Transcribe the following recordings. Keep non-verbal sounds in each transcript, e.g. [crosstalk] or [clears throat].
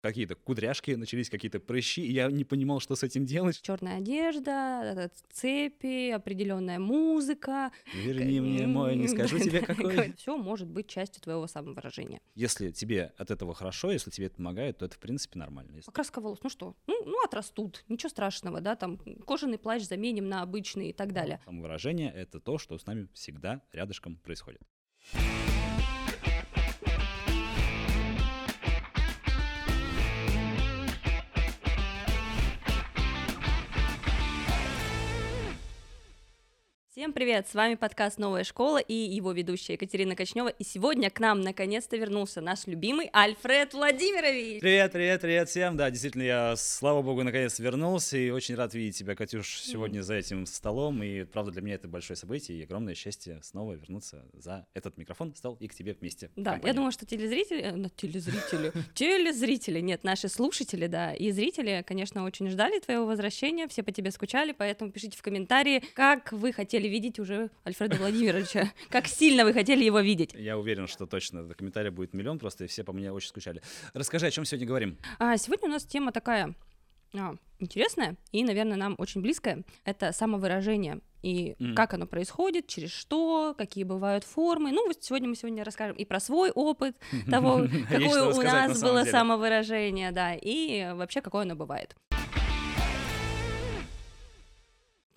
какие-то кудряшки, начались какие-то прыщи, и я не понимал, что с этим делать. Черная одежда, цепи, определенная музыка. Верни мне мой, не скажу тебе какой. Все может быть частью твоего самовыражения. Если тебе от этого хорошо, если тебе это помогает, то это, в принципе, нормально. Покраска волос, ну что, ну, ну отрастут, ничего страшного, да, там кожаный плащ заменим на обычный и так далее. Самовыражение — это то, что с нами всегда рядышком происходит. Всем привет! С вами подкаст «Новая школа» и его ведущая Екатерина Кочнева. И сегодня к нам наконец-то вернулся наш любимый Альфред Владимирович. Привет, привет, привет всем! Да, действительно, я, слава богу, наконец вернулся и очень рад видеть тебя, Катюш, сегодня mm. за этим столом. И, правда, для меня это большое событие и огромное счастье снова вернуться за этот микрофон, стол и к тебе вместе. Да, я думаю, что телезрители... Э, телезрители... [laughs] Телезрители, нет, наши слушатели, да, и зрители, конечно, очень ждали твоего возвращения, все по тебе скучали, поэтому пишите в комментарии, как вы хотели видеть уже Альфреда Владимировича. [laughs] Как сильно вы хотели его видеть? Я уверен, что точно. Комментариев будет миллион просто, и все по мне очень скучали. Расскажи, о чем сегодня говорим? А, сегодня у нас тема такая а, интересная и, наверное, нам очень близкая. Это самовыражение и mm. как оно происходит, через что, какие бывают формы. Ну, вот сегодня мы сегодня расскажем и про свой опыт [laughs] того, какое у нас было самовыражение, да, и вообще какое оно бывает.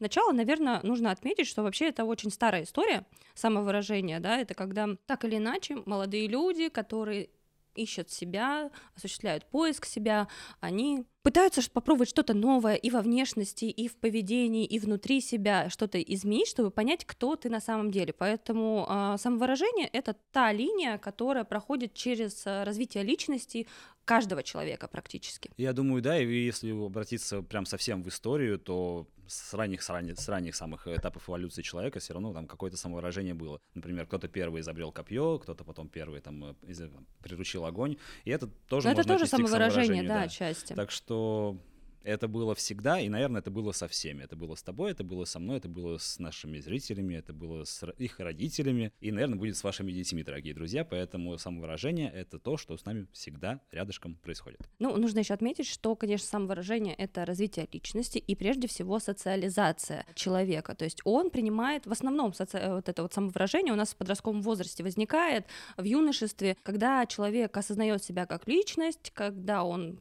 Сначала, наверное, нужно отметить, что вообще это очень старая история самовыражения, да, это когда так или иначе молодые люди, которые ищут себя, осуществляют поиск себя, они пытаются попробовать что-то новое и во внешности, и в поведении, и внутри себя, что-то изменить, чтобы понять, кто ты на самом деле. Поэтому э, самовыражение — это та линия, которая проходит через а, развитие личности каждого человека практически. Я думаю, да, и если обратиться прям совсем в историю, то с ранних, с ранних, с ранних самых этапов эволюции человека все равно там какое-то самовыражение было. Например, кто-то первый изобрел копье, кто-то потом первый там э, приручил огонь, и это тоже Но можно это тоже самовыражение, да, да, отчасти. Так что это было всегда, и, наверное, это было со всеми. Это было с тобой, это было со мной, это было с нашими зрителями, это было с их родителями, и, наверное, будет с вашими детьми, дорогие друзья. Поэтому самовыражение — это то, что с нами всегда рядышком происходит. Ну, нужно еще отметить, что, конечно, самовыражение — это развитие личности и, прежде всего, социализация человека. То есть он принимает, в основном, соци... вот это вот самовыражение у нас в подростковом возрасте возникает, в юношестве, когда человек осознает себя как личность, когда он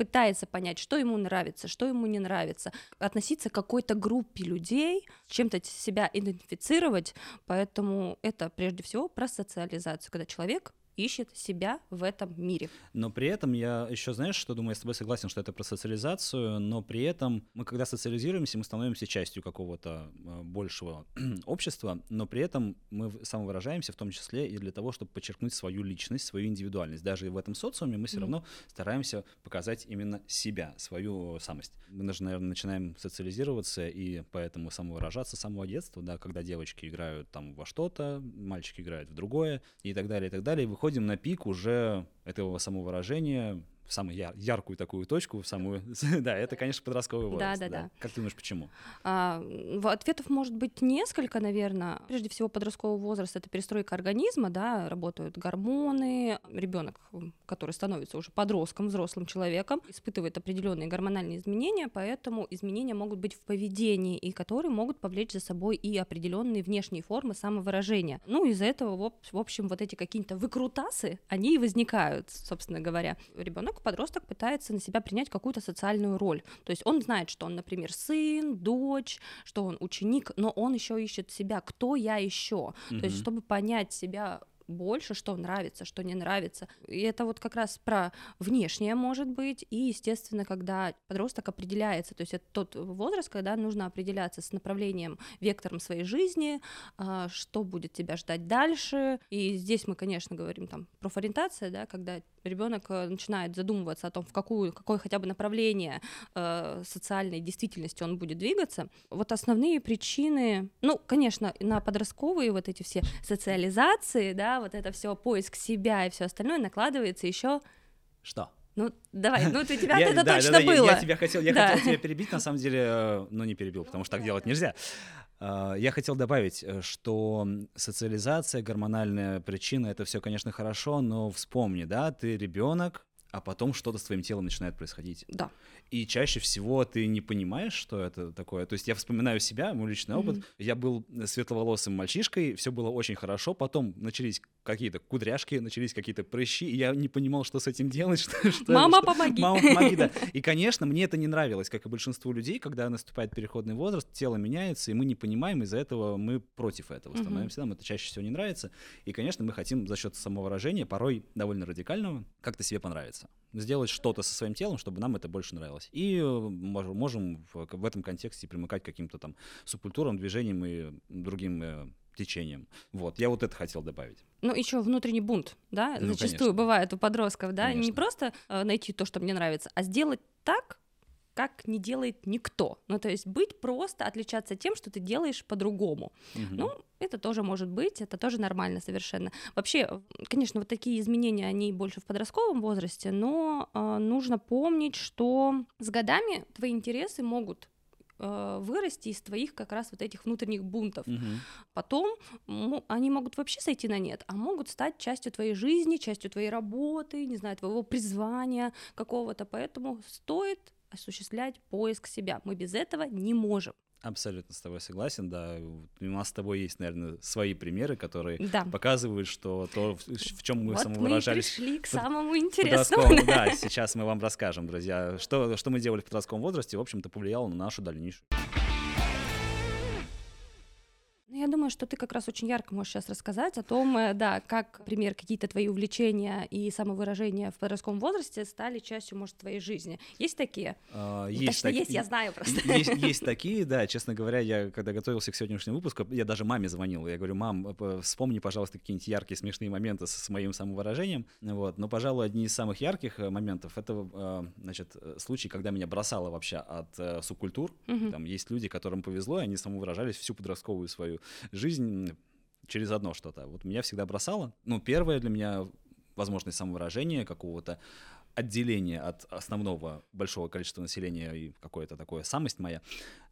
пытается понять, что ему нравится, что ему не нравится, относиться к какой-то группе людей, чем-то себя идентифицировать, поэтому это прежде всего про социализацию, когда человек ищет себя в этом мире. Но при этом я еще, знаешь, что думаю, я с тобой согласен, что это про социализацию, но при этом мы, когда социализируемся, мы становимся частью какого-то э, большего [clears throat] общества, но при этом мы самовыражаемся в том числе и для того, чтобы подчеркнуть свою личность, свою индивидуальность. Даже в этом социуме мы все mm. равно стараемся показать именно себя, свою самость. Мы же, наверное, начинаем социализироваться и поэтому самовыражаться с самого детства, да, когда девочки играют там во что-то, мальчики играют в другое и так далее, и так далее, и выходим на пик уже этого самовыражения, в самую яркую такую точку, в самую, [laughs] да, это, конечно, подростковый возраст. Да, да, да. Как ты думаешь, почему? А, ответов может быть несколько, наверное. Прежде всего, подростковый возраст — это перестройка организма, да, работают гормоны. Ребенок, который становится уже подростком, взрослым человеком, испытывает определенные гормональные изменения, поэтому изменения могут быть в поведении, и которые могут повлечь за собой и определенные внешние формы самовыражения. Ну, из-за этого, в общем, вот эти какие-то выкрутасы, они и возникают, собственно говоря. Ребенок подросток пытается на себя принять какую-то социальную роль. То есть он знает, что он, например, сын, дочь, что он ученик, но он еще ищет себя, кто я еще. Mm-hmm. То есть, чтобы понять себя больше, что нравится, что не нравится. И это вот как раз про внешнее может быть, и, естественно, когда подросток определяется, то есть это тот возраст, когда нужно определяться с направлением, вектором своей жизни, а, что будет тебя ждать дальше. И здесь мы, конечно, говорим там профориентация, да, когда ребенок э, начинает задумываться о том, в какую, какое хотя бы направление э, социальной действительности он будет двигаться. Вот основные причины, ну, конечно, на подростковые вот эти все социализации, да, вот это все поиск себя и все остальное накладывается еще. Что? Ну, давай, ну ты тебя [laughs] это точно было. Я, тебя хотел, я хотел тебя [laughs] перебить, на самом деле, э, но не перебил, потому что так делать нельзя. А, я хотел добавить, э, что социализация, гормональная причина, это все, конечно, хорошо, но вспомни, да, ты ребенок, а потом что-то с твоим телом начинает происходить. Да. И чаще всего ты не понимаешь, что это такое. То есть я вспоминаю себя, мой личный опыт. Mm-hmm. Я был светловолосым мальчишкой, все было очень хорошо. Потом начались какие-то кудряшки, начались какие-то прыщи, и я не понимал, что с этим делать. [laughs] Что, что, Мама, что... помоги! Мама, помоги, да. [laughs] И, конечно, мне это не нравилось, как и большинству людей, когда наступает переходный возраст, тело меняется, и мы не понимаем, из-за этого мы против этого становимся. Mm-hmm. Нам это чаще всего не нравится. И, конечно, мы хотим за счет самовыражения, порой довольно радикального, как-то себе понравится сделать что-то со своим телом, чтобы нам это больше нравилось. И э, можем, можем в, в этом контексте примыкать к каким-то там субкультурам, движениям и другим э, течением. Вот, я вот это хотел добавить. Ну, еще внутренний бунт, да, ну, зачастую конечно. бывает у подростков, да, конечно. не просто э, найти то, что мне нравится, а сделать так, как не делает никто. Ну, то есть быть просто, отличаться тем, что ты делаешь по-другому. Угу. Ну, это тоже может быть, это тоже нормально совершенно. Вообще, конечно, вот такие изменения, они больше в подростковом возрасте, но э, нужно помнить, что с годами твои интересы могут э, вырасти из твоих как раз вот этих внутренних бунтов. Угу. Потом они могут вообще сойти на нет, а могут стать частью твоей жизни, частью твоей работы, не знаю, твоего призвания какого-то. Поэтому стоит осуществлять поиск себя. Мы без этого не можем. Абсолютно с тобой согласен, да. У нас с тобой есть, наверное, свои примеры, которые да. показывают, что то, в чем мы вот самовыражались. Мы пришли к самому интересному. [laughs] Да, [laughs] сейчас мы вам расскажем, друзья, что, что мы делали в подростковом возрасте, в общем-то, повлияло на нашу дальнейшую. Думаю, что ты как раз очень ярко можешь сейчас рассказать о том, э, да, как, например, какие-то твои увлечения и самовыражения в подростковом возрасте стали частью, может, твоей жизни. Есть такие? А, ну, есть, так... есть, я знаю просто. Есть, [laughs] есть такие, да. Честно говоря, я когда готовился к сегодняшнему выпуску, я даже маме звонил. Я говорю, мам, вспомни, пожалуйста, какие-нибудь яркие, смешные моменты с, моим самовыражением. Вот. Но, пожалуй, одни из самых ярких э, моментов это, э, значит, случай, когда меня бросало вообще от субкультур. Угу. Там есть люди, которым повезло, и они самовыражались всю подростковую свою жизнь через одно что-то. Вот меня всегда бросало. Ну, первое для меня возможность самовыражения, какого-то отделения от основного большого количества населения и какое-то такое самость моя,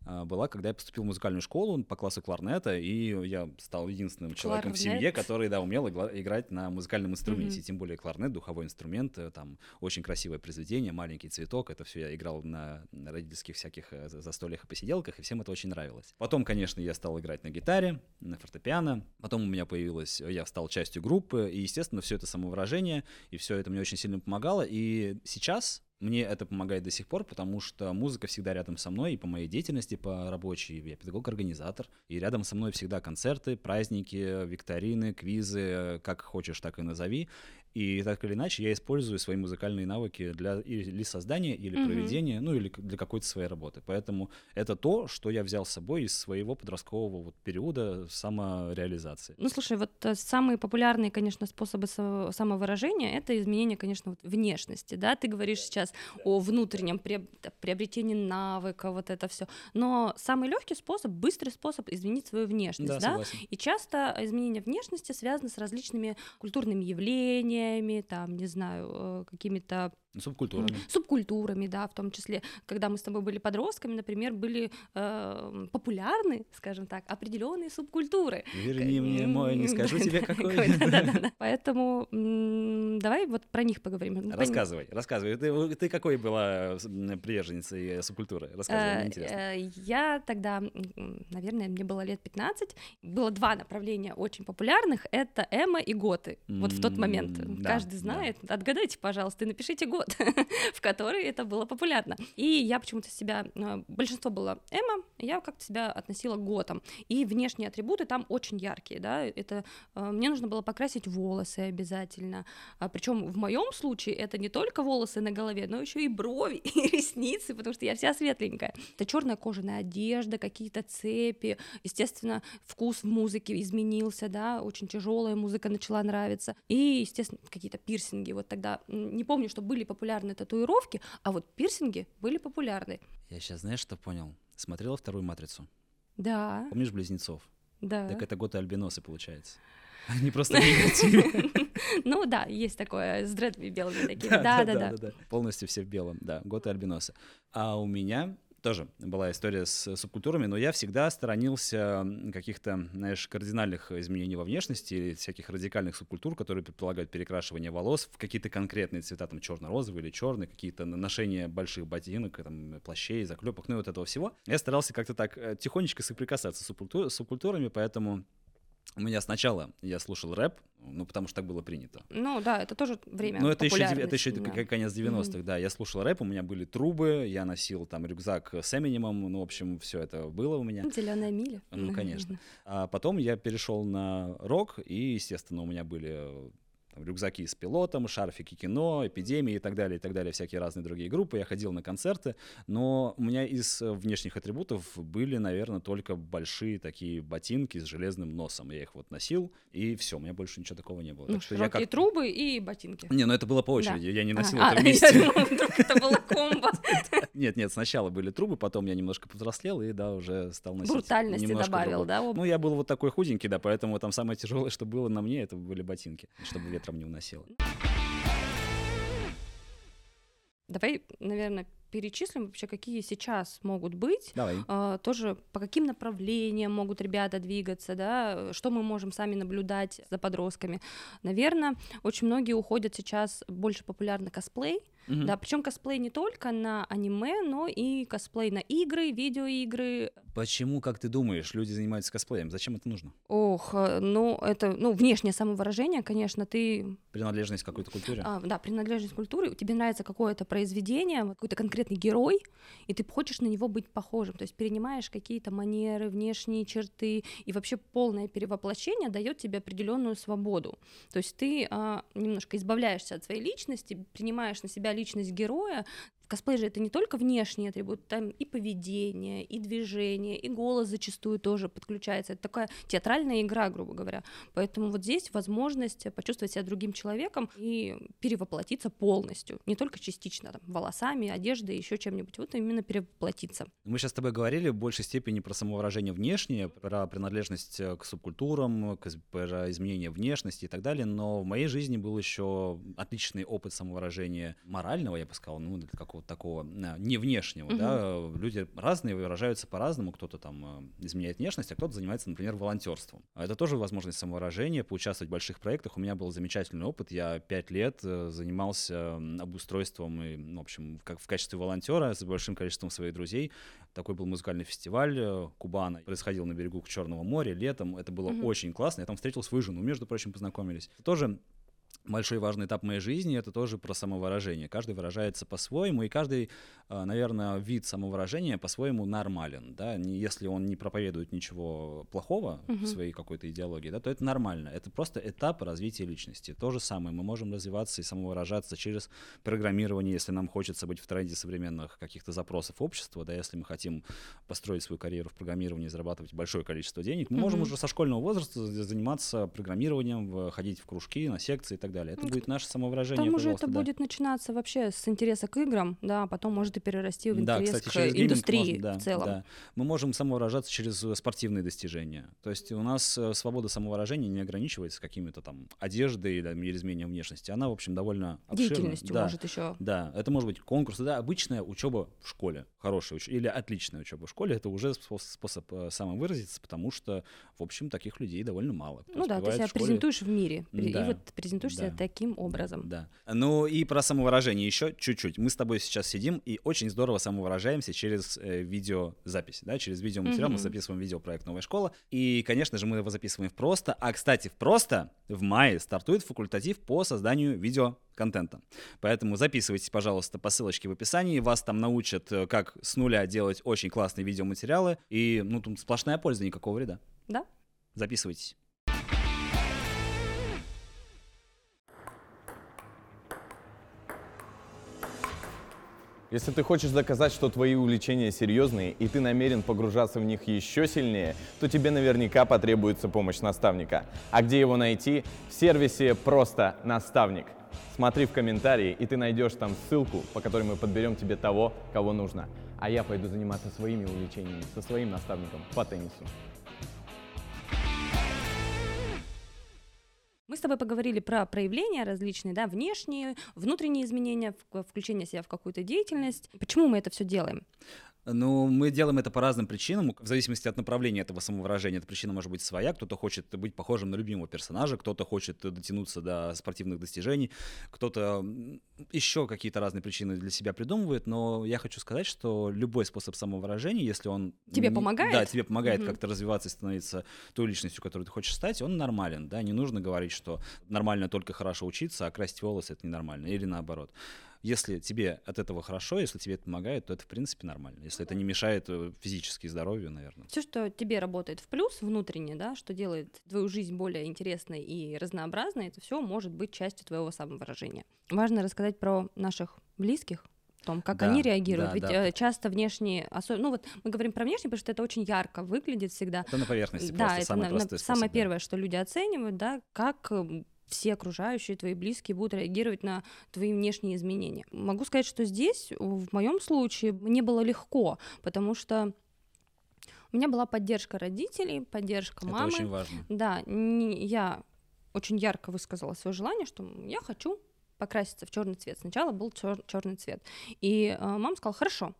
была, когда я поступил в музыкальную школу по классу кларнета, и я стал единственным человеком кларнет. в семье, который, да, умел играть на музыкальном инструменте, mm-hmm. тем более кларнет, духовой инструмент, э, там очень красивое произведение, маленький цветок, это все я играл на родительских всяких э, застольях и посиделках, и всем это очень нравилось. Потом, конечно, я стал играть на гитаре, на фортепиано, потом у меня появилось, я стал частью группы, и, естественно, все это самовыражение, и все это мне очень сильно помогало, и сейчас мне это помогает до сих пор, потому что музыка всегда рядом со мной, и по моей деятельности, по рабочей, я педагог-организатор, и рядом со мной всегда концерты, праздники, викторины, квизы, как хочешь, так и назови. И так или иначе я использую свои музыкальные навыки для или создания, или mm-hmm. проведения, ну или для какой-то своей работы. Поэтому это то, что я взял с собой из своего подросткового вот периода самореализации. Ну слушай, вот э, самые популярные, конечно, способы самовыражения — это изменение, конечно, вот внешности, да? Ты говоришь сейчас о внутреннем приобретении навыка, вот это все. Но самый легкий способ, быстрый способ изменить свою внешность, да? да? И часто изменение внешности связано с различными культурными явлениями, явлениями, там, не знаю, э, какими-то Субкультурами. Субкультурами, да, в том числе, когда мы с тобой были подростками, например, были э, популярны, скажем так, определенные субкультуры. Верни мне мой, не скажу тебе какой. Поэтому давай вот про них поговорим. Рассказывай, рассказывай. Ты, какой была приверженницей субкультуры? Рассказывай, мне интересно. Э, я тогда, наверное, мне было лет 15, было два направления очень популярных, это эмо и готы. Вот в тот момент. Каждый знает. Отгадайте, пожалуйста, и напишите год год, [laughs] в который это было популярно. И я почему-то себя, э, большинство было эмо, я как-то себя относила к готам. И внешние атрибуты там очень яркие, да, это э, мне нужно было покрасить волосы обязательно. А, Причем в моем случае это не только волосы на голове, но еще и брови, [laughs] и ресницы, потому что я вся светленькая. Это черная кожаная одежда, какие-то цепи, естественно, вкус в музыке изменился, да, очень тяжелая музыка начала нравиться. И, естественно, какие-то пирсинги. Вот тогда не помню, что были популярны татуировки, а вот пирсинги были популярны. Я сейчас, знаешь, что понял? Смотрела вторую «Матрицу»? Да. Помнишь «Близнецов»? Да. Так это готы альбиносы, получается. [laughs] Они просто негативы. [laughs] Ну да, есть такое, с дредами белыми [laughs] такими. Да, да, да. Полностью все в белом, да, готы альбиносы. А у меня тоже была история с субкультурами, но я всегда сторонился каких-то, знаешь, кардинальных изменений во внешности или всяких радикальных субкультур, которые предполагают перекрашивание волос в какие-то конкретные цвета, там черно-розовый или черный, какие-то ношения больших ботинок, там, плащей, заклепок, ну и вот этого всего. Я старался как-то так э, тихонечко соприкасаться с субкультур, субкультурами, поэтому у меня сначала я слушал рэп, ну, потому что так было принято. Ну, да, это тоже время Ну, это еще, это еще да. конец 90-х, mm-hmm. да. Я слушал рэп, у меня были трубы, я носил там рюкзак с Эминемом, ну, в общем, все это было у меня. Зеленая миля. Ну, конечно. А потом я перешел на рок, и, естественно, у меня были там, рюкзаки с пилотом, шарфики кино, эпидемии и так далее, и так далее, всякие разные другие группы. Я ходил на концерты, но у меня из э, внешних атрибутов были, наверное, только большие такие ботинки с железным носом. Я их вот носил, и все, у меня больше ничего такого не было. Ну, так что я как... трубы и ботинки. Не, ну это было по очереди, да. я не носил а, это вместе. Я думала, вдруг это было комбо. [laughs] Нет, нет, сначала были трубы, потом я немножко повзрослел и, да, уже стал носить. Брутальности добавил, да? Ну, я был вот такой худенький, да, поэтому там самое тяжелое, что было на мне, это были ботинки, чтобы ветром не уносило. Давай, наверное, перечислим вообще, какие сейчас могут быть, Давай. А, тоже по каким направлениям могут ребята двигаться, да, что мы можем сами наблюдать за подростками. Наверное, очень многие уходят сейчас больше популярный косплей, mm да, причем косплей не только на аниме, но и косплей на игры, видеоигры. Почему, как ты думаешь, люди занимаются косплеем? Зачем это нужно? Ох, э, ну это, ну внешнее самовыражение, конечно, ты принадлежность к какой-то культуре. А, да, принадлежность к культуре. Тебе нравится какое-то произведение, какой-то конкретный герой, и ты хочешь на него быть похожим. То есть перенимаешь какие-то манеры, внешние черты, и вообще полное перевоплощение дает тебе определенную свободу. То есть ты а, немножко избавляешься от своей личности, принимаешь на себя личность героя, косплей же это не только внешние атрибуты, там и поведение, и движение, и голос зачастую тоже подключается. Это такая театральная игра, грубо говоря. Поэтому вот здесь возможность почувствовать себя другим человеком и перевоплотиться полностью, не только частично, там, волосами, одеждой, еще чем-нибудь, вот именно перевоплотиться. Мы сейчас с тобой говорили в большей степени про самовыражение внешнее, про принадлежность к субкультурам, про изменение внешности и так далее, но в моей жизни был еще отличный опыт самовыражения морального, я бы сказал, ну, для какого какого-то такого не внешнего, угу. да, люди разные выражаются по-разному, кто-то там э, изменяет внешность, а кто-то занимается, например, волонтерством. А это тоже возможность самовыражения, поучаствовать в больших проектах. У меня был замечательный опыт, я пять лет э, занимался обустройством, и, в общем, как в качестве волонтера с большим количеством своих друзей. Такой был музыкальный фестиваль э, Кубана, происходил на берегу Черного моря летом, это было угу. очень классно, я там встретил свою жену, между прочим, познакомились. Тоже большой важный этап моей жизни это тоже про самовыражение. Каждый выражается по-своему, и каждый, а, наверное, вид самовыражения по-своему нормален. Да? Если он не проповедует ничего плохого угу. в своей какой-то идеологии, да, то это нормально. Это просто этап развития личности. То же самое. Мы можем развиваться и самовыражаться через программирование, если нам хочется быть в тренде современных каких-то запросов общества, да, если мы хотим построить свою карьеру в программировании, зарабатывать большое количество денег, мы угу. можем уже со школьного возраста заниматься программированием, ходить в кружки, на секции и так далее далее. Это ну, будет наше самовыражение. Там уже это да. будет начинаться вообще с интереса к играм, да, а потом может и перерасти в интерес да, кстати, к индустрии можно, да, в целом. Да. Мы можем самовыражаться через э, спортивные достижения. То есть у нас э, свобода самовыражения не ограничивается какими-то там одеждой или изменением внешности. Она, в общем, довольно обширна. Деятельностью да, может еще. Да, это может быть конкурс, да, обычная учеба в школе, хорошая уч- или отличная учеба в школе, это уже способ э, самовыразиться, потому что, в общем, таких людей довольно мало. ну да, ты себя школе... презентуешь в мире, да, и вот презентуешь да. себя таким образом. Да. Ну и про самовыражение еще чуть-чуть. Мы с тобой сейчас сидим и очень здорово самовыражаемся через э, видеозапись, да, через видеоматериал. Mm-hmm. Мы записываем видеопроект «Новая школа». И, конечно же, мы его записываем в просто. А, кстати, в просто в мае стартует факультатив по созданию видео контента. Поэтому записывайтесь, пожалуйста, по ссылочке в описании. Вас там научат, э, как с нуля делать очень классные видеоматериалы. И, ну, тут сплошная польза, никакого вреда. Да. Записывайтесь. Если ты хочешь доказать, что твои увлечения серьезные и ты намерен погружаться в них еще сильнее, то тебе наверняка потребуется помощь наставника. А где его найти? В сервисе «Просто наставник». Смотри в комментарии, и ты найдешь там ссылку, по которой мы подберем тебе того, кого нужно. А я пойду заниматься своими увлечениями со своим наставником по теннису. С тобой поговорили про проявления различные, да, внешние, внутренние изменения, включение себя в какую-то деятельность. Почему мы это все делаем? Ну, мы делаем это по разным причинам, в зависимости от направления этого самовыражения. Эта причина может быть своя, кто-то хочет быть похожим на любимого персонажа, кто-то хочет дотянуться до спортивных достижений, кто-то еще какие-то разные причины для себя придумывает, но я хочу сказать, что любой способ самовыражения, если он... Тебе помогает? Да, тебе помогает угу. как-то развиваться и становиться той личностью, которой ты хочешь стать, он нормален, да, не нужно говорить, что нормально только хорошо учиться, а красить волосы — это ненормально, или наоборот. Если тебе от этого хорошо, если тебе это помогает, то это, в принципе, нормально. Если это не мешает э, физически здоровью, наверное. Все, что тебе работает в плюс внутренне, да, что делает твою жизнь более интересной и разнообразной, это все может быть частью твоего самовыражения. Важно рассказать про наших близких, том, как да, они реагируют. Да, Ведь да. Э, часто внешние, особенно, ну вот мы говорим про внешние, потому что это очень ярко выглядит всегда. Это на поверхности. Да, это самый на, на, самое первое, что люди оценивают, да, как все окружающие, твои близкие будут реагировать на твои внешние изменения. Могу сказать, что здесь, в моем случае, мне было легко, потому что у меня была поддержка родителей, поддержка Это мамы. очень важно. Да, я очень ярко высказала свое желание, что я хочу покраситься в черный цвет. Сначала был черный цвет. И э, мама сказала: хорошо,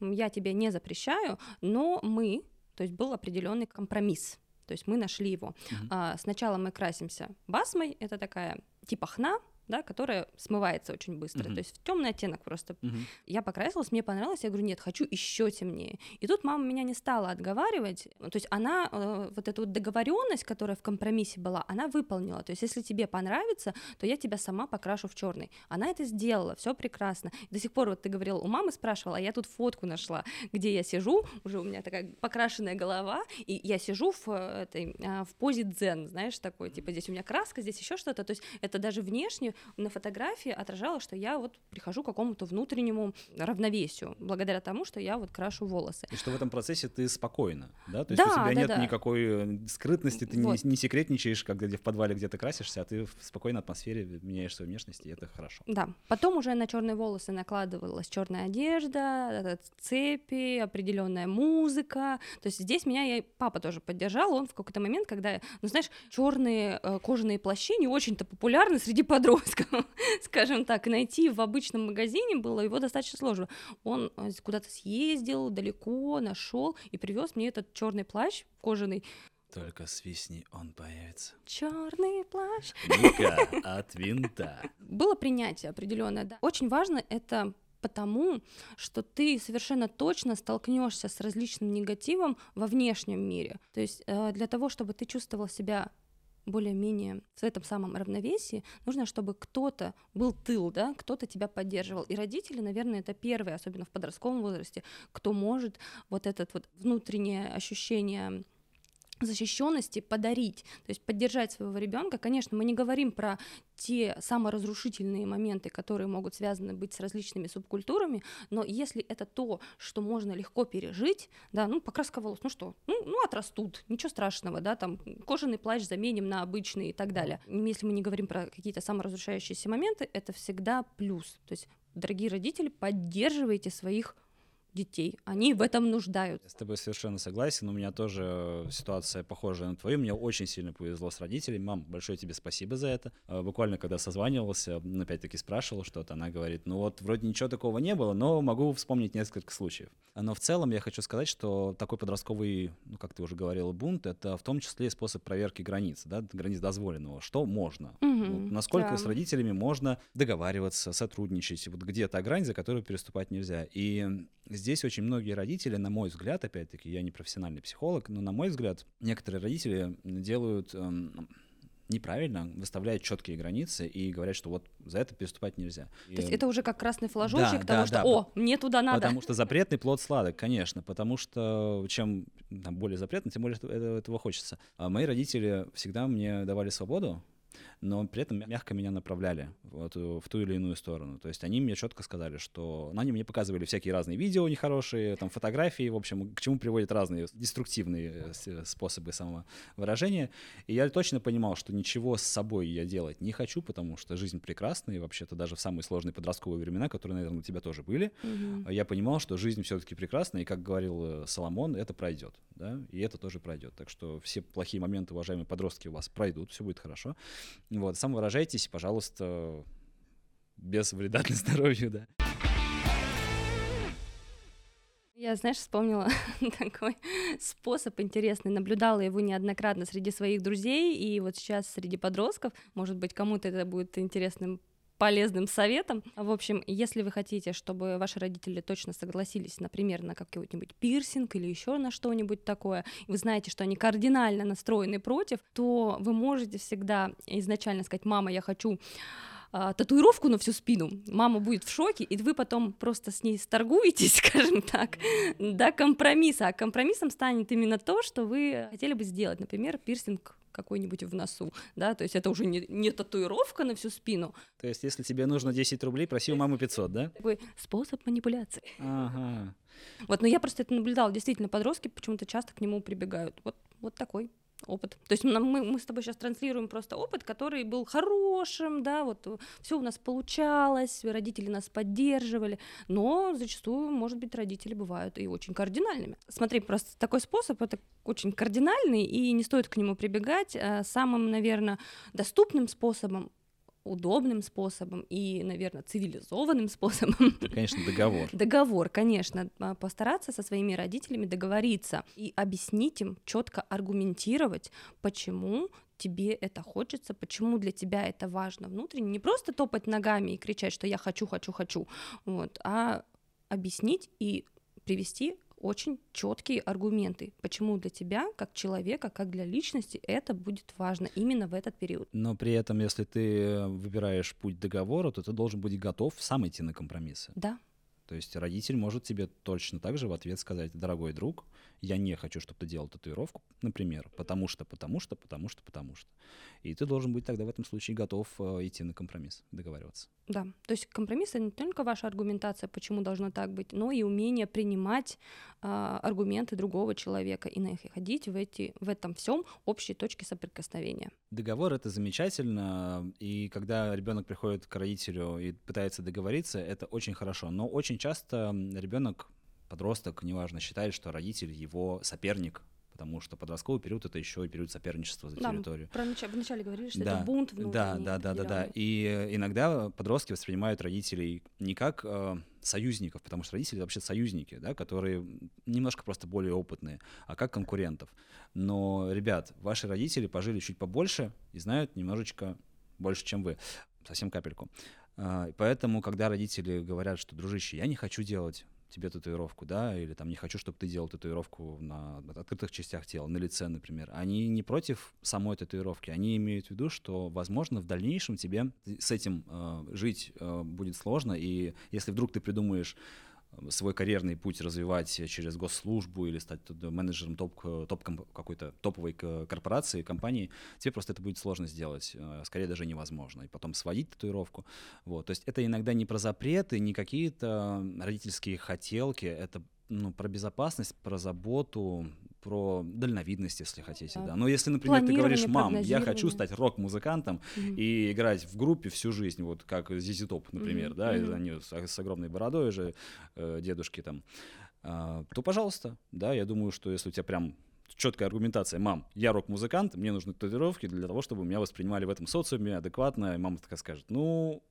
я тебе не запрещаю, но мы, то есть был определенный компромисс. То есть мы нашли его. Uh-huh. А, сначала мы красимся басмой, это такая типа хна, да, которая смывается очень быстро. Uh-huh. То есть в темный оттенок просто. Uh-huh. Я покрасилась, мне понравилось, я говорю, нет, хочу еще темнее. И тут мама меня не стала отговаривать. То есть она э, вот эту вот договоренность, которая в компромиссе была, она выполнила. То есть если тебе понравится, то я тебя сама покрашу в черный. Она это сделала, все прекрасно. До сих пор вот ты говорил, у мамы спрашивала, а я тут фотку нашла, где я сижу, уже у меня такая покрашенная голова, и я сижу в э, этой э, в позе дзен, знаешь, такой, типа здесь у меня краска, здесь еще что-то. То есть это даже внешне на фотографии отражало, что я вот прихожу к какому-то внутреннему равновесию, благодаря тому, что я вот крашу волосы. И что в этом процессе ты спокойна, да? То есть да, у тебя да, нет да. никакой э, скрытности, ты вот. не, не секретничаешь, когда в подвале где-то красишься, а ты в спокойной атмосфере меняешь свою внешность, и это хорошо. Да. Потом уже на черные волосы накладывалась черная одежда, цепи, определенная музыка. То есть здесь меня и папа тоже поддержал. Он в какой-то момент, когда, ну знаешь, черные э, кожаные плащи не очень-то популярны среди подростком, [laughs] скажем так, найти в обычном магазине было его достаточно сложно. Он э, куда-то съездил далеко, нашел и привез мне этот черный плащ кожаный. Только свистни, он появится. Черный плащ. Ника [laughs] от винта. Было принятие определенное, да. Очень важно это потому, что ты совершенно точно столкнешься с различным негативом во внешнем мире. То есть э, для того, чтобы ты чувствовал себя более-менее в этом самом равновесии, нужно, чтобы кто-то был тыл, да, кто-то тебя поддерживал. И родители, наверное, это первые, особенно в подростковом возрасте, кто может вот это вот внутреннее ощущение защищенности подарить, то есть поддержать своего ребенка. Конечно, мы не говорим про те саморазрушительные моменты, которые могут связаны быть с различными субкультурами, но если это то, что можно легко пережить, да, ну, покраска волос, ну что, ну, ну отрастут, ничего страшного, да, там, кожаный плащ заменим на обычный и так далее. Если мы не говорим про какие-то саморазрушающиеся моменты, это всегда плюс. То есть, дорогие родители, поддерживайте своих детей. Они в этом нуждаются. Я с тобой совершенно согласен. У меня тоже ситуация похожая на твою. Мне очень сильно повезло с родителями. Мам, большое тебе спасибо за это. А, буквально, когда созванивался, опять-таки спрашивал что-то, она говорит, ну вот вроде ничего такого не было, но могу вспомнить несколько случаев. Но в целом я хочу сказать, что такой подростковый, ну как ты уже говорил, бунт, это в том числе способ проверки границ, да, границ дозволенного. Что можно? Угу, вот насколько да. с родителями можно договариваться, сотрудничать. Вот где то грань, за которую переступать нельзя. И здесь очень многие родители, на мой взгляд, опять-таки, я не профессиональный психолог, но на мой взгляд, некоторые родители делают эм, неправильно, выставляют четкие границы и говорят, что вот за это переступать нельзя. То и... есть это уже как красный флажочек да, того, да, что да, «О, мне туда надо». Потому что запретный плод сладок, конечно, потому что чем там, более запретно, тем более этого хочется. А мои родители всегда мне давали свободу, но при этом мягко меня направляли вот, в ту или иную сторону. То есть они мне четко сказали, что... Ну, они мне показывали всякие разные видео нехорошие, там, фотографии, в общем, к чему приводят разные деструктивные э, способы самовыражения. И я точно понимал, что ничего с собой я делать не хочу, потому что жизнь прекрасная, и вообще-то даже в самые сложные подростковые времена, которые, наверное, у тебя тоже были, угу. я понимал, что жизнь все-таки прекрасна, и, как говорил э, Соломон, это пройдет, да, и это тоже пройдет. Так что все плохие моменты, уважаемые подростки, у вас пройдут, все будет хорошо. Вот, самовыражайтесь, пожалуйста, без вреда для [laughs] здоровья, да. Я, знаешь, вспомнила [laughs] такой способ интересный, наблюдала его неоднократно среди своих друзей, и вот сейчас среди подростков, может быть, кому-то это будет интересным полезным советом. В общем, если вы хотите, чтобы ваши родители точно согласились, например, на какой-нибудь пирсинг или еще на что-нибудь такое, и вы знаете, что они кардинально настроены против, то вы можете всегда изначально сказать, мама, я хочу а, татуировку на всю спину, мама будет в шоке, и вы потом просто с ней сторгуетесь, [laughs] скажем так, до компромисса. А компромиссом станет именно то, что вы хотели бы сделать, например, пирсинг какой-нибудь в носу, да, то есть это уже не, не татуировка на всю спину. То есть если тебе нужно 10 рублей, проси у мамы 500, да? Такой способ манипуляции. Ага. Вот, но я просто это наблюдала, действительно, подростки почему-то часто к нему прибегают. Вот, вот такой опыт. То есть мы, мы с тобой сейчас транслируем просто опыт, который был хорошим, да, вот все у нас получалось, родители нас поддерживали, но зачастую, может быть, родители бывают и очень кардинальными. Смотри, просто такой способ это очень кардинальный, и не стоит к нему прибегать. А самым, наверное, доступным способом удобным способом и, наверное, цивилизованным [laughs] способом. Это, конечно, договор. Договор, конечно. А, постараться со своими родителями договориться и объяснить им, четко аргументировать, почему тебе это хочется, почему для тебя это важно внутренне. Не просто топать ногами и кричать, что я хочу, хочу, хочу, вот, а объяснить и привести очень четкие аргументы, почему для тебя, как человека, как для личности, это будет важно именно в этот период. Но при этом, если ты выбираешь путь договора, то ты должен быть готов сам идти на компромиссы. Да. То есть родитель может тебе точно так же в ответ сказать, дорогой друг, я не хочу, чтобы ты делал татуировку, например, потому что, потому что, потому что, потому что. И ты должен быть тогда в этом случае готов э, идти на компромисс, договариваться. Да, то есть компромисс это не только ваша аргументация, почему должно так быть, но и умение принимать э, аргументы другого человека и находить в, эти, в этом всем общие точки соприкосновения. Договор это замечательно, и когда ребенок приходит к родителю и пытается договориться, это очень хорошо, но очень часто ребенок подросток, неважно, считает, что родитель его соперник, потому что подростковый период это еще и период соперничества за да, территорию. Про нач... Вначале говорили, что да, это бунт. Да, да, да, да, да. И э, иногда подростки воспринимают родителей не как э, союзников, потому что родители вообще союзники, да, которые немножко просто более опытные, а как конкурентов. Но, ребят, ваши родители пожили чуть побольше и знают немножечко больше, чем вы. Совсем капельку. А, поэтому, когда родители говорят, что, дружище, я не хочу делать тебе татуировку, да, или там не хочу, чтобы ты делал татуировку на открытых частях тела, на лице, например. Они не против самой татуировки, они имеют в виду, что, возможно, в дальнейшем тебе с этим э, жить э, будет сложно, и если вдруг ты придумаешь свой карьерный путь развивать через госслужбу или стать менеджером топ, топ какой-то топовой корпорации, компании, тебе просто это будет сложно сделать, э, скорее даже невозможно. И потом сводить татуировку. Вот. То есть это иногда не про запреты, не какие-то родительские хотелки, это ну, про безопасность, про заботу, про дальновидность, если хотите, да. Но если, например, ты говоришь, мам, я хочу стать рок-музыкантом mm-hmm. и играть в группе всю жизнь, вот как Зизи Топ, например, mm-hmm. да, mm-hmm. они с, с огромной бородой же, э, дедушки там, э, то, пожалуйста, да, я думаю, что если у тебя прям четкая аргументация, мам, я рок-музыкант, мне нужны татуировки для того, чтобы меня воспринимали в этом социуме адекватно, и мама такая скажет, ну,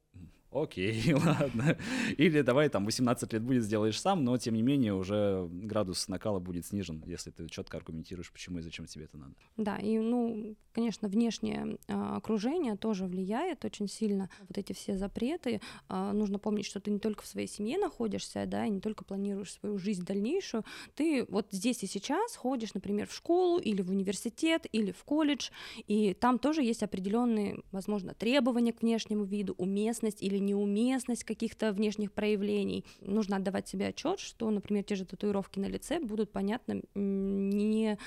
окей, [laughs] ладно. Или давай там 18 лет будет, сделаешь сам, но тем не менее уже градус накала будет снижен, если ты четко аргументируешь, почему и зачем тебе это надо. Да, и, ну, конечно, внешнее э, окружение тоже влияет очень сильно. Вот эти все запреты. Э, нужно помнить, что ты не только в своей семье находишься, да, и не только планируешь свою жизнь дальнейшую. Ты вот здесь и сейчас ходишь, например, в школу или в университет или в колледж, и там тоже есть определенные, возможно, требования к внешнему виду, уместность или неуместность каких-то внешних проявлений. Нужно отдавать себе отчет, что, например, те же татуировки на лице будут, понятно, не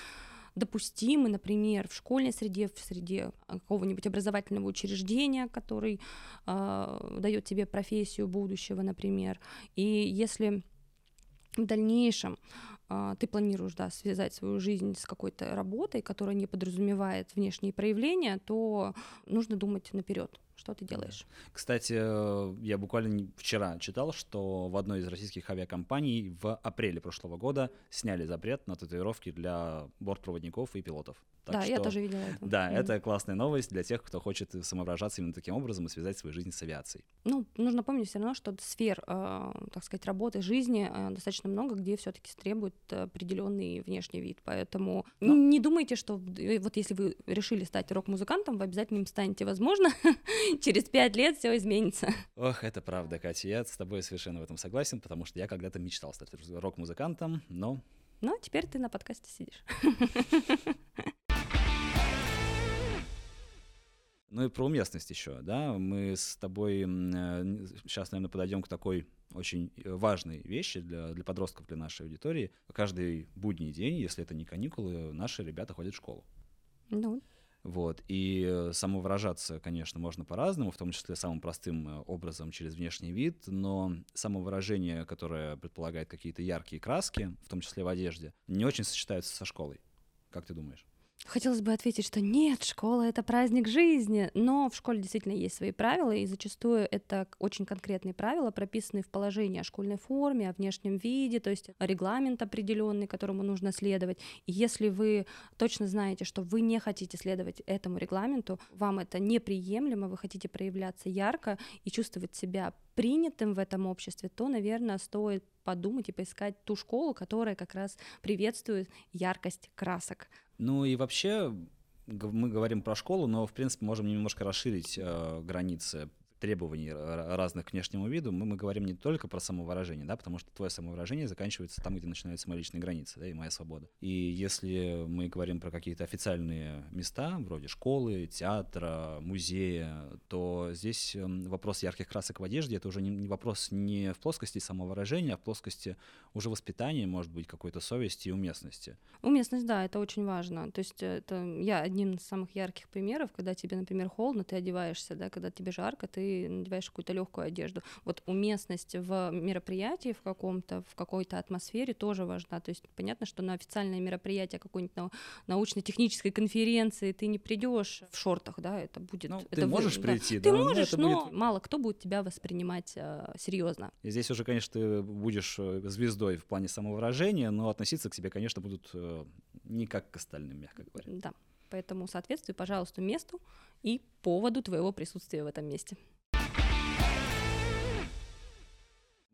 допустимы, например, в школьной среде, в среде какого-нибудь образовательного учреждения, который э, дает тебе профессию будущего, например. И если в дальнейшем э, ты планируешь да, связать свою жизнь с какой-то работой, которая не подразумевает внешние проявления, то нужно думать наперед что ты делаешь. Кстати, э, я буквально вчера читал, что в одной из российских авиакомпаний в апреле прошлого года сняли запрет на татуировки для бортпроводников и пилотов. Так да, что, я тоже видела это. Да, mm. это классная новость для тех, кто хочет самовыражаться именно таким образом и связать свою жизнь с авиацией. Ну, нужно помнить все равно, что сфер, э, так сказать, работы, жизни э, достаточно много, где все-таки требует определенный внешний вид. Поэтому Но... Ну. не думайте, что э, вот если вы решили стать рок-музыкантом, вы обязательно им станете. Возможно, [laughs] через пять лет все изменится. Ох, это правда, Катя. Я с тобой совершенно в этом согласен, потому что я когда-то мечтал стать рок-музыкантом, но но теперь ты на подкасте сидишь. [laughs] Ну и про уместность еще, да, мы с тобой сейчас, наверное, подойдем к такой очень э, важной вещи для, для подростков, для нашей аудитории. Каждый будний день, если это не каникулы, наши ребята ходят в школу. Ну. Вот. И э, самовыражаться, конечно, можно по-разному, в том числе самым простым э, образом через внешний вид, но самовыражение, которое предполагает какие-то яркие краски, в том числе в одежде, не очень сочетается со школой. Как ты думаешь? Хотелось бы ответить, что нет, школа — это праздник жизни, но в школе действительно есть свои правила, и зачастую это очень конкретные правила, прописанные в положении о школьной форме, о внешнем виде, то есть регламент определенный, которому нужно следовать. И если вы точно знаете, что вы не хотите следовать этому регламенту, вам это неприемлемо, вы хотите проявляться ярко и чувствовать себя принятым в этом обществе, то, наверное, стоит подумать и поискать ту школу, которая как раз приветствует яркость красок. Ну и вообще мы говорим про школу, но в принципе можем немножко расширить э, границы требований разных к внешнему виду, мы, мы говорим не только про самовыражение, да, потому что твое самовыражение заканчивается там, где начинаются мои личные границы, да, и моя свобода. И если мы говорим про какие-то официальные места, вроде школы, театра, музея, то здесь эм, вопрос ярких красок в одежде, это уже не, вопрос не в плоскости самовыражения, а в плоскости уже воспитания, может быть, какой-то совести и уместности. Уместность, да, это очень важно. То есть это я одним из самых ярких примеров, когда тебе, например, холодно, ты одеваешься, да, когда тебе жарко, ты надеваешь какую-то легкую одежду. Вот уместность в мероприятии в каком-то, в какой-то атмосфере тоже важна. То есть понятно, что на официальное мероприятие какой-нибудь научно-технической конференции ты не придешь в шортах, да, это будет. Ну, это ты можешь вы, прийти, да? Ты можешь, но будет... мало кто будет тебя воспринимать э, серьезно. И здесь уже, конечно, ты будешь э, звездой в плане самовыражения, но относиться к тебе, конечно, будут э, не как к остальным, мягко говоря. Да. Поэтому соответствуй, пожалуйста, месту и поводу твоего присутствия в этом месте.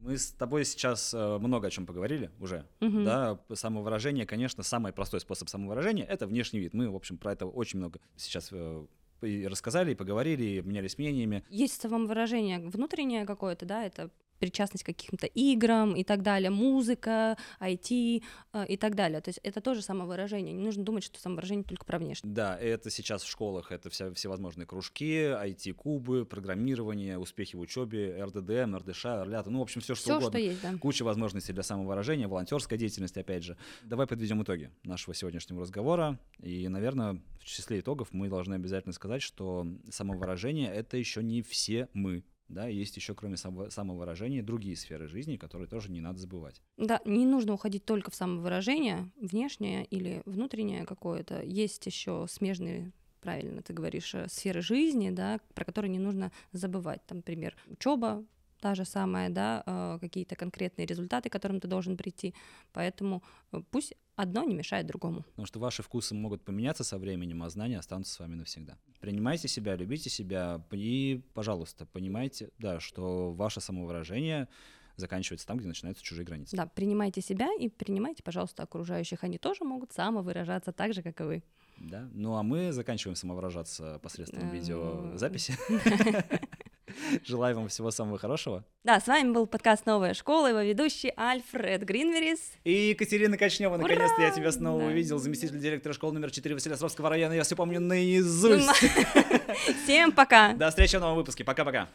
Мы с тобой сейчас э, много о чем поговорили уже, угу. да, самовыражение, конечно, самый простой способ самовыражения — это внешний вид. Мы, в общем, про это очень много сейчас э, и рассказали, и поговорили, и обменялись мнениями. Есть самовыражение внутреннее какое-то, да, это причастность к каким-то играм и так далее, музыка, IT э, и так далее. То есть это тоже самовыражение. Не нужно думать, что самовыражение только про внешность. Да, это сейчас в школах, это вся, всевозможные кружки, IT-кубы, программирование, успехи в учебе, РДД, РДШ, РЛЯТа, ну, в общем, все, что всё, угодно. Что есть, да. Куча возможностей для самовыражения, волонтерская деятельность, опять же. Давай подведем итоги нашего сегодняшнего разговора. И, наверное, в числе итогов мы должны обязательно сказать, что самовыражение — это еще не все мы да, есть еще, кроме самовыражения, другие сферы жизни, которые тоже не надо забывать. Да, не нужно уходить только в самовыражение, внешнее или внутреннее какое-то. Есть еще смежные правильно ты говоришь, э, сферы жизни, да, про которые не нужно забывать. Там, например, учеба, та же самая, да, э, какие-то конкретные результаты, к которым ты должен прийти. Поэтому э, пусть одно не мешает другому. Потому что ваши вкусы могут поменяться со временем, а знания останутся с вами навсегда. Принимайте себя, любите себя и, пожалуйста, понимайте, да, что ваше самовыражение заканчивается там, где начинаются чужие границы. Да, принимайте себя и принимайте, пожалуйста, окружающих. Они тоже могут самовыражаться так же, как и вы. Да, ну а мы заканчиваем самовыражаться посредством э, видеозаписи. [laughs] [laughs] Желаю вам всего самого хорошего. Да, с вами был подкаст «Новая школа», его ведущий Альфред Гринверис. И Екатерина Кочнева. Наконец-то я тебя снова да. увидел. Заместитель директора школы номер 4 Василиостровского района. Я все помню наизусть. [laughs] Всем пока. До встречи в новом выпуске. Пока-пока.